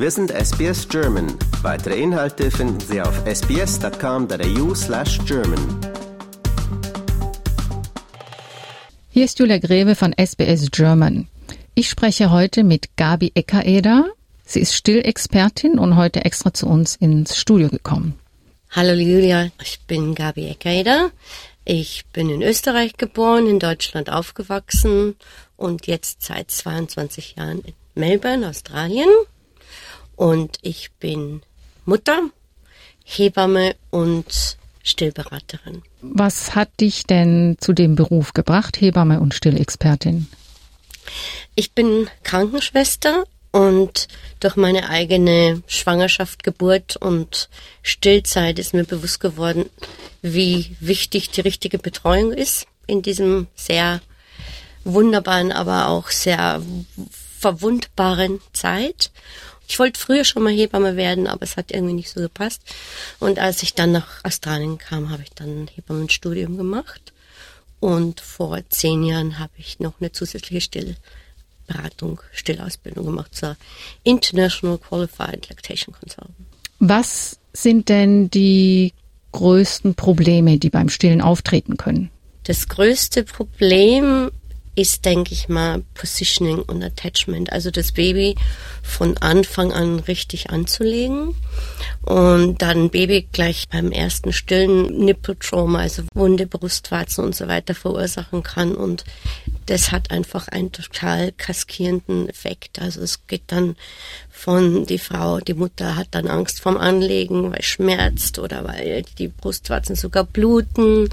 Wir sind SBS German. Weitere Inhalte finden Sie auf sbs.com.au slash German. Hier ist Julia Greve von SBS German. Ich spreche heute mit Gabi Eckereder. Sie ist Stillexpertin und heute extra zu uns ins Studio gekommen. Hallo Julia, ich bin Gabi Eckereder. Ich bin in Österreich geboren, in Deutschland aufgewachsen und jetzt seit 22 Jahren in Melbourne, Australien. Und ich bin Mutter, Hebamme und Stillberaterin. Was hat dich denn zu dem Beruf gebracht, Hebamme und Stillexpertin? Ich bin Krankenschwester und durch meine eigene Schwangerschaft, Geburt und Stillzeit ist mir bewusst geworden, wie wichtig die richtige Betreuung ist in diesem sehr wunderbaren, aber auch sehr verwundbaren Zeit. Ich wollte früher schon mal Hebamme werden, aber es hat irgendwie nicht so gepasst. Und als ich dann nach Australien kam, habe ich dann ein Hebammenstudium gemacht. Und vor zehn Jahren habe ich noch eine zusätzliche Stillberatung, Stillausbildung gemacht zur International Qualified Lactation Consultant. Was sind denn die größten Probleme, die beim Stillen auftreten können? Das größte Problem ist, denke ich mal, Positioning und Attachment. Also das Baby von Anfang an richtig anzulegen und dann Baby gleich beim ersten stillen Nippeltrauma, also Wunde, Brustwarzen und so weiter verursachen kann und das hat einfach einen total kaskierenden Effekt. Also es geht dann von die Frau, die Mutter hat dann Angst vorm Anlegen, weil schmerzt oder weil die Brustwarzen sogar bluten.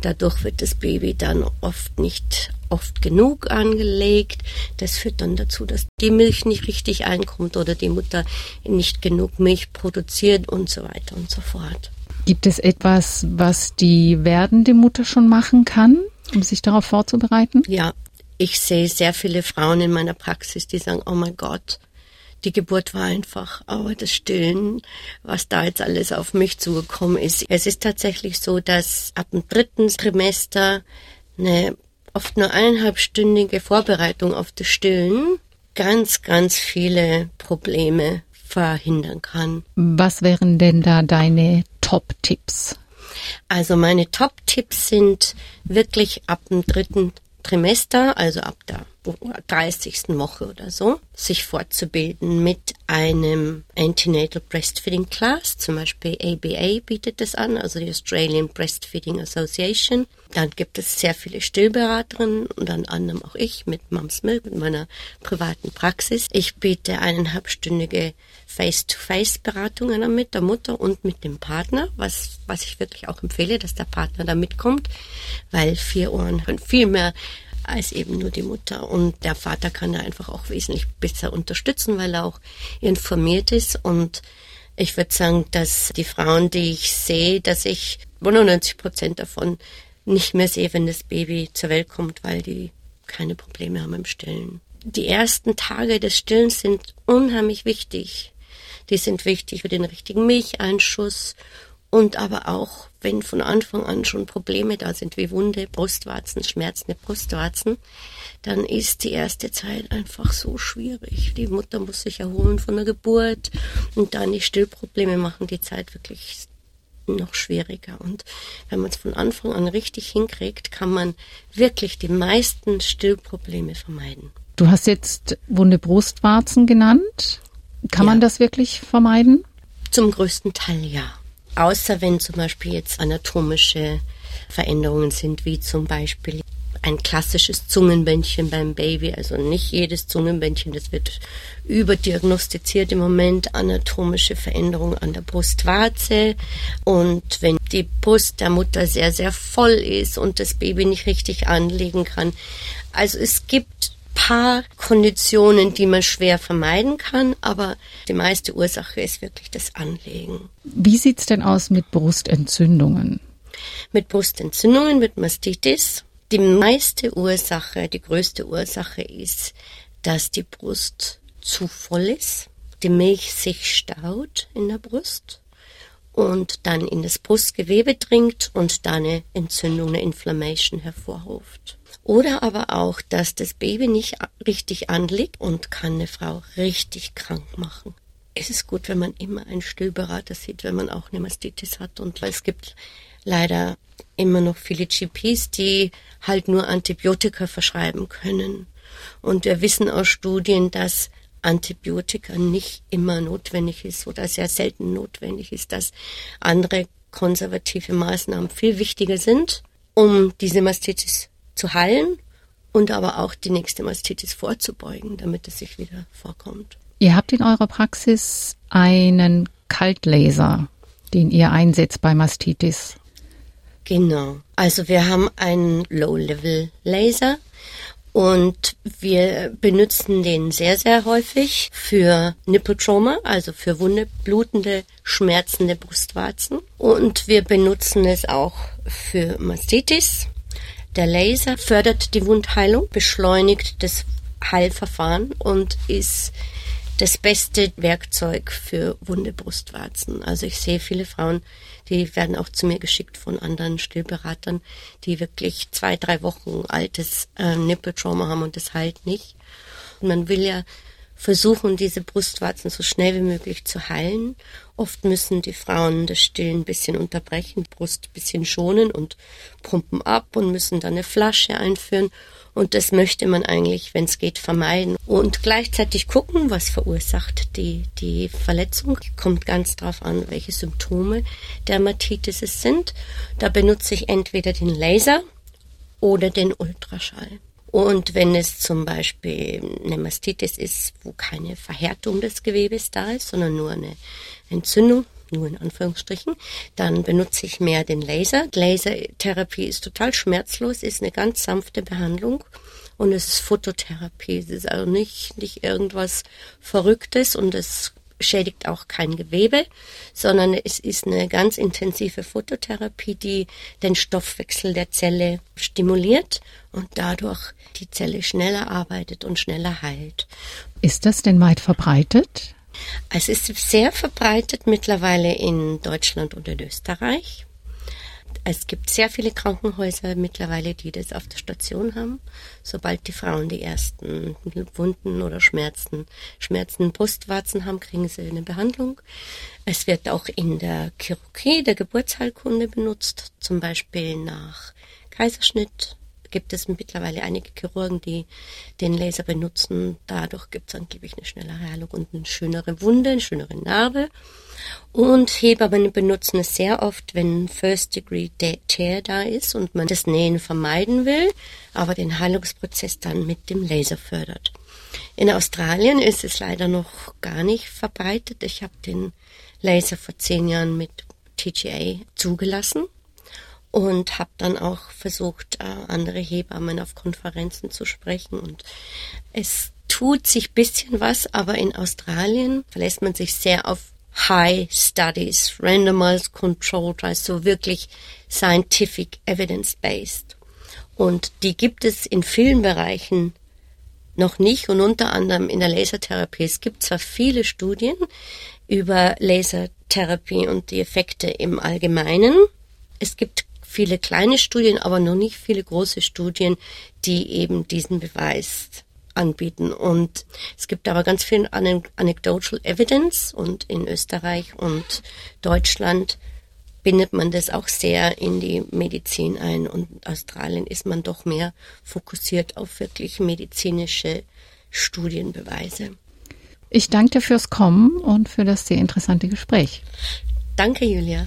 Dadurch wird das Baby dann oft nicht oft genug angelegt. Das führt dann dazu, dass die Milch nicht richtig einkommt oder die Mutter nicht genug Milch produziert und so weiter und so fort. Gibt es etwas, was die werdende Mutter schon machen kann, um sich darauf vorzubereiten? Ja, ich sehe sehr viele Frauen in meiner Praxis, die sagen, oh mein Gott, die Geburt war einfach, aber das Stillen, was da jetzt alles auf mich zugekommen ist. Es ist tatsächlich so, dass ab dem dritten Trimester eine oft nur eineinhalbstündige Vorbereitung auf das Stillen ganz, ganz viele Probleme verhindern kann. Was wären denn da deine Top-Tipps? Also meine Top-Tipps sind wirklich ab dem dritten Trimester, also ab der 30. Woche oder so, sich fortzubilden mit einem Antenatal Breastfeeding Class, zum Beispiel ABA bietet das an, also die Australian Breastfeeding Association. Dann gibt es sehr viele Stillberaterinnen und dann anderem auch ich mit Moms Milk, mit meiner privaten Praxis. Ich biete eineinhalbstündige Face-to-Face-Beratungen an mit der Mutter und mit dem Partner, was, was ich wirklich auch empfehle, dass der Partner da mitkommt, weil vier Ohren viel mehr als eben nur die Mutter. Und der Vater kann da einfach auch wesentlich besser unterstützen, weil er auch informiert ist. Und ich würde sagen, dass die Frauen, die ich sehe, dass ich 99 Prozent davon nicht mehr sehe, wenn das Baby zur Welt kommt, weil die keine Probleme haben im Stillen. Die ersten Tage des Stillens sind unheimlich wichtig. Die sind wichtig für den richtigen Milcheinschuss und aber auch, wenn von Anfang an schon Probleme da sind, wie Wunde, Brustwarzen, schmerzende Brustwarzen, dann ist die erste Zeit einfach so schwierig. Die Mutter muss sich erholen von der Geburt und dann die Stillprobleme machen die Zeit wirklich noch schwieriger. Und wenn man es von Anfang an richtig hinkriegt, kann man wirklich die meisten Stillprobleme vermeiden. Du hast jetzt Wunde Brustwarzen genannt. Kann ja. man das wirklich vermeiden? Zum größten Teil ja. Außer wenn zum Beispiel jetzt anatomische Veränderungen sind, wie zum Beispiel ein klassisches Zungenbändchen beim Baby, also nicht jedes Zungenbändchen, das wird überdiagnostiziert im Moment, anatomische Veränderungen an der Brustwarze und wenn die Brust der Mutter sehr, sehr voll ist und das Baby nicht richtig anlegen kann. Also es gibt paar Konditionen, die man schwer vermeiden kann, aber die meiste Ursache ist wirklich das Anlegen. Wie sieht's denn aus mit Brustentzündungen? Mit Brustentzündungen, mit Mastitis. Die meiste Ursache, die größte Ursache ist, dass die Brust zu voll ist, die Milch sich staut in der Brust und dann in das Brustgewebe dringt und da eine Entzündung, eine Inflammation hervorruft. Oder aber auch, dass das Baby nicht richtig anliegt und kann eine Frau richtig krank machen. es ist gut, wenn man immer einen Stillberater sieht, wenn man auch eine Mastitis hat. Und es gibt leider immer noch viele GPs, die halt nur Antibiotika verschreiben können. Und wir wissen aus Studien, dass Antibiotika nicht immer notwendig ist oder sehr selten notwendig ist, dass andere konservative Maßnahmen viel wichtiger sind, um diese Mastitis zu heilen und aber auch die nächste Mastitis vorzubeugen, damit es sich wieder vorkommt. Ihr habt in eurer Praxis einen Kaltlaser, den ihr einsetzt bei Mastitis. Genau. Also wir haben einen Low-Level-Laser und wir benutzen den sehr, sehr häufig für Nipple-Trauma, also für wunde, blutende, schmerzende Brustwarzen. Und wir benutzen es auch für Mastitis. Der Laser fördert die Wundheilung, beschleunigt das Heilverfahren und ist das beste Werkzeug für wunde Brustwarzen. Also ich sehe viele Frauen, die werden auch zu mir geschickt von anderen Stillberatern, die wirklich zwei, drei Wochen altes äh, Nippeltrauma haben und das heilt nicht. Und man will ja versuchen, diese Brustwarzen so schnell wie möglich zu heilen. Oft müssen die Frauen das Stillen ein bisschen unterbrechen, Brust ein bisschen schonen und pumpen ab und müssen dann eine Flasche einführen. Und das möchte man eigentlich, wenn es geht, vermeiden. Und gleichzeitig gucken, was verursacht die, die Verletzung. Kommt ganz drauf an, welche Symptome Dermatitis es sind. Da benutze ich entweder den Laser oder den Ultraschall. Und wenn es zum Beispiel eine Mastitis ist, wo keine Verhärtung des Gewebes da ist, sondern nur eine Entzündung, nur in Anführungsstrichen, dann benutze ich mehr den Laser. Lasertherapie ist total schmerzlos, ist eine ganz sanfte Behandlung und es ist Phototherapie. Es ist also nicht, nicht irgendwas Verrücktes und es schädigt auch kein Gewebe, sondern es ist eine ganz intensive Phototherapie, die den Stoffwechsel der Zelle stimuliert und dadurch die Zelle schneller arbeitet und schneller heilt. Ist das denn weit verbreitet? Es ist sehr verbreitet mittlerweile in Deutschland und in Österreich. Es gibt sehr viele Krankenhäuser mittlerweile, die das auf der Station haben. Sobald die Frauen die ersten Wunden oder Schmerzen, Schmerzen Brustwarzen haben, kriegen sie eine Behandlung. Es wird auch in der Chirurgie, der Geburtsheilkunde benutzt, zum Beispiel nach Kaiserschnitt gibt es mittlerweile einige Chirurgen, die den Laser benutzen. Dadurch gibt es angeblich eine schnellere Heilung und eine schönere Wunde, eine schönere Narbe. Und Hebammen benutzen es sehr oft, wenn First Degree Tear da ist und man das Nähen vermeiden will, aber den Heilungsprozess dann mit dem Laser fördert. In Australien ist es leider noch gar nicht verbreitet. Ich habe den Laser vor zehn Jahren mit TGA zugelassen und habe dann auch versucht, äh, andere Hebammen auf Konferenzen zu sprechen und es tut sich bisschen was, aber in Australien verlässt man sich sehr auf High Studies, Randomized Controlled, also wirklich scientific evidence-based. Und die gibt es in vielen Bereichen noch nicht und unter anderem in der Lasertherapie. Es gibt zwar viele Studien über Lasertherapie und die Effekte im Allgemeinen. Es gibt viele kleine Studien, aber noch nicht viele große Studien, die eben diesen Beweis anbieten. Und es gibt aber ganz viel anecdotal evidence und in Österreich und Deutschland bindet man das auch sehr in die Medizin ein und in Australien ist man doch mehr fokussiert auf wirklich medizinische Studienbeweise. Ich danke dir fürs Kommen und für das sehr interessante Gespräch. Danke, Julia.